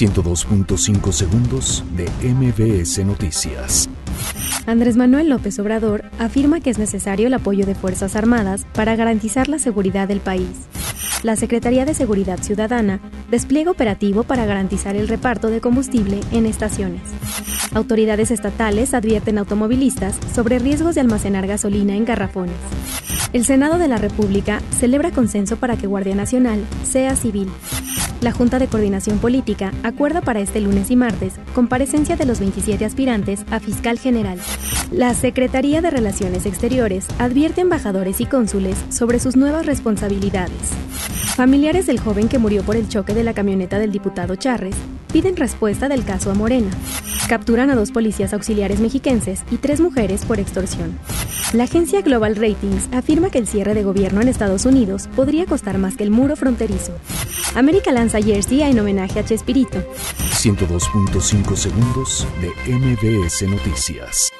102.5 segundos de MBS Noticias. Andrés Manuel López Obrador afirma que es necesario el apoyo de Fuerzas Armadas para garantizar la seguridad del país. La Secretaría de Seguridad Ciudadana despliega operativo para garantizar el reparto de combustible en estaciones. Autoridades estatales advierten automovilistas sobre riesgos de almacenar gasolina en garrafones. El Senado de la República celebra consenso para que Guardia Nacional sea civil. La Junta de Coordinación Política acuerda para este lunes y martes comparecencia de los 27 aspirantes a fiscal general. La Secretaría de Relaciones Exteriores advierte a embajadores y cónsules sobre sus nuevas responsabilidades. Familiares del joven que murió por el choque de la camioneta del diputado Charres piden respuesta del caso a Morena. Capturan a dos policías auxiliares mexiquenses y tres mujeres por extorsión. La agencia Global Ratings afirma que el cierre de gobierno en Estados Unidos podría costar más que el muro fronterizo. América lanza jersey en homenaje a Chespirito. 102.5 segundos de MBS Noticias.